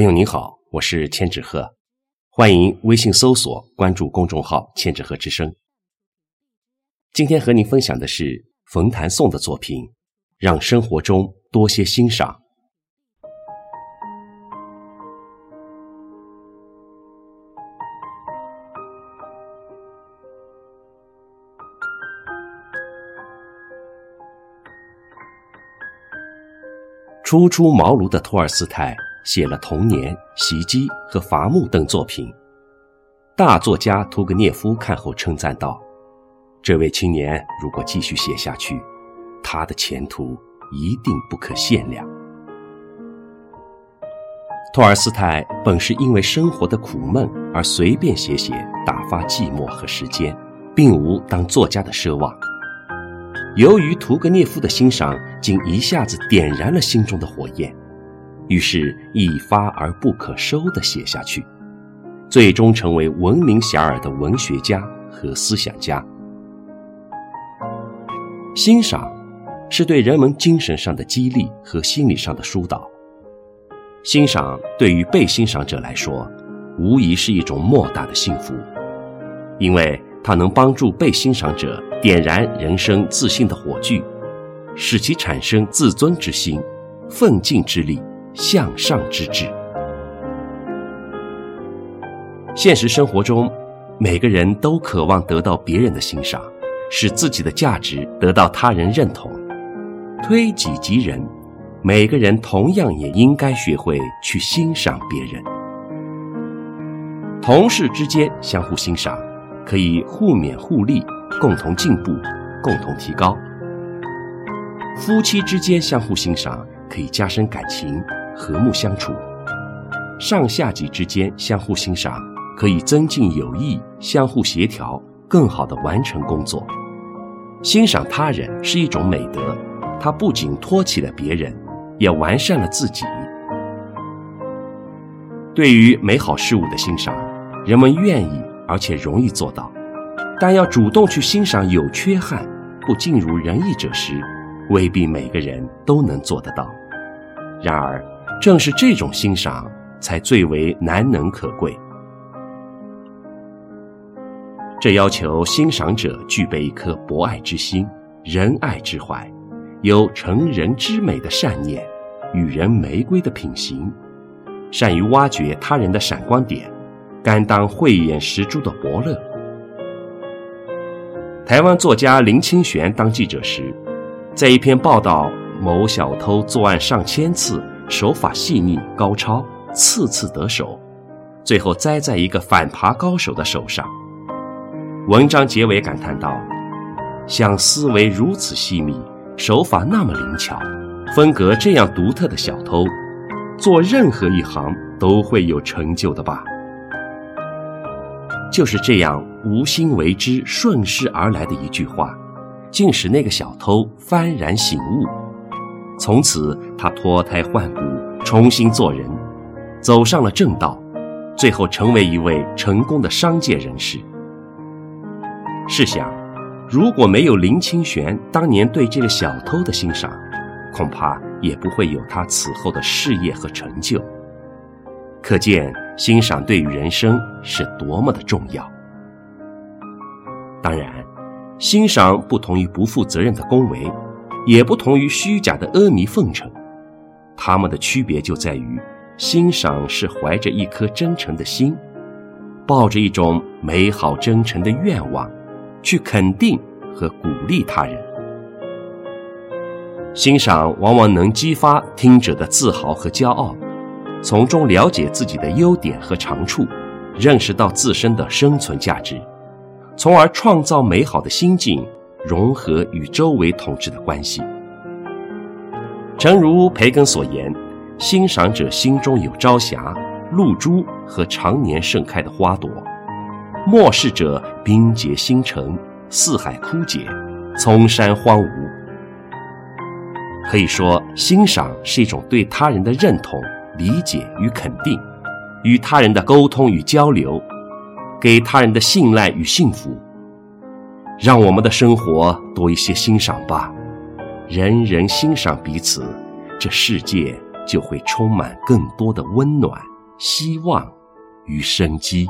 朋友您好，我是千纸鹤，欢迎微信搜索关注公众号“千纸鹤之声”。今天和您分享的是冯谭颂的作品《让生活中多些欣赏》。初出茅庐的托尔斯泰。写了《童年》《袭击》和《伐木》等作品。大作家屠格涅夫看后称赞道：“这位青年如果继续写下去，他的前途一定不可限量。”托尔斯泰本是因为生活的苦闷而随便写写，打发寂寞和时间，并无当作家的奢望。由于屠格涅夫的欣赏，竟一下子点燃了心中的火焰。于是，一发而不可收地写下去，最终成为闻名遐迩的文学家和思想家。欣赏，是对人们精神上的激励和心理上的疏导。欣赏对于被欣赏者来说，无疑是一种莫大的幸福，因为它能帮助被欣赏者点燃人生自信的火炬，使其产生自尊之心、奋进之力。向上之志。现实生活中，每个人都渴望得到别人的欣赏，使自己的价值得到他人认同。推己及人，每个人同样也应该学会去欣赏别人。同事之间相互欣赏，可以互勉互利，共同进步，共同提高。夫妻之间相互欣赏，可以加深感情。和睦相处，上下级之间相互欣赏，可以增进友谊；相互协调，更好地完成工作。欣赏他人是一种美德，它不仅托起了别人，也完善了自己。对于美好事物的欣赏，人们愿意而且容易做到，但要主动去欣赏有缺憾、不尽如人意者时，未必每个人都能做得到。然而，正是这种欣赏，才最为难能可贵。这要求欣赏者具备一颗博爱之心、仁爱之怀，有成人之美的善念，与人玫瑰的品行，善于挖掘他人的闪光点，甘当慧眼识珠的伯乐。台湾作家林清玄当记者时，在一篇报道某小偷作案上千次。手法细腻高超，次次得手，最后栽在一个反扒高手的手上。文章结尾感叹道：“像思维如此细密，手法那么灵巧，风格这样独特的小偷，做任何一行都会有成就的吧？”就是这样无心为之、顺势而来的一句话，竟使那个小偷幡然醒悟。从此，他脱胎换骨，重新做人，走上了正道，最后成为一位成功的商界人士。试想，如果没有林清玄当年对这个小偷的欣赏，恐怕也不会有他此后的事业和成就。可见，欣赏对于人生是多么的重要。当然，欣赏不同于不负责任的恭维。也不同于虚假的阿弥奉承，他们的区别就在于，欣赏是怀着一颗真诚的心，抱着一种美好真诚的愿望，去肯定和鼓励他人。欣赏往往能激发听者的自豪和骄傲，从中了解自己的优点和长处，认识到自身的生存价值，从而创造美好的心境。融合与周围统治的关系。诚如培根所言，欣赏者心中有朝霞、露珠和常年盛开的花朵；漠视者冰结星辰、四海枯竭、丛山荒芜。可以说，欣赏是一种对他人的认同、理解与肯定，与他人的沟通与交流，给他人的信赖与幸福。让我们的生活多一些欣赏吧，人人欣赏彼此，这世界就会充满更多的温暖。希望与生机。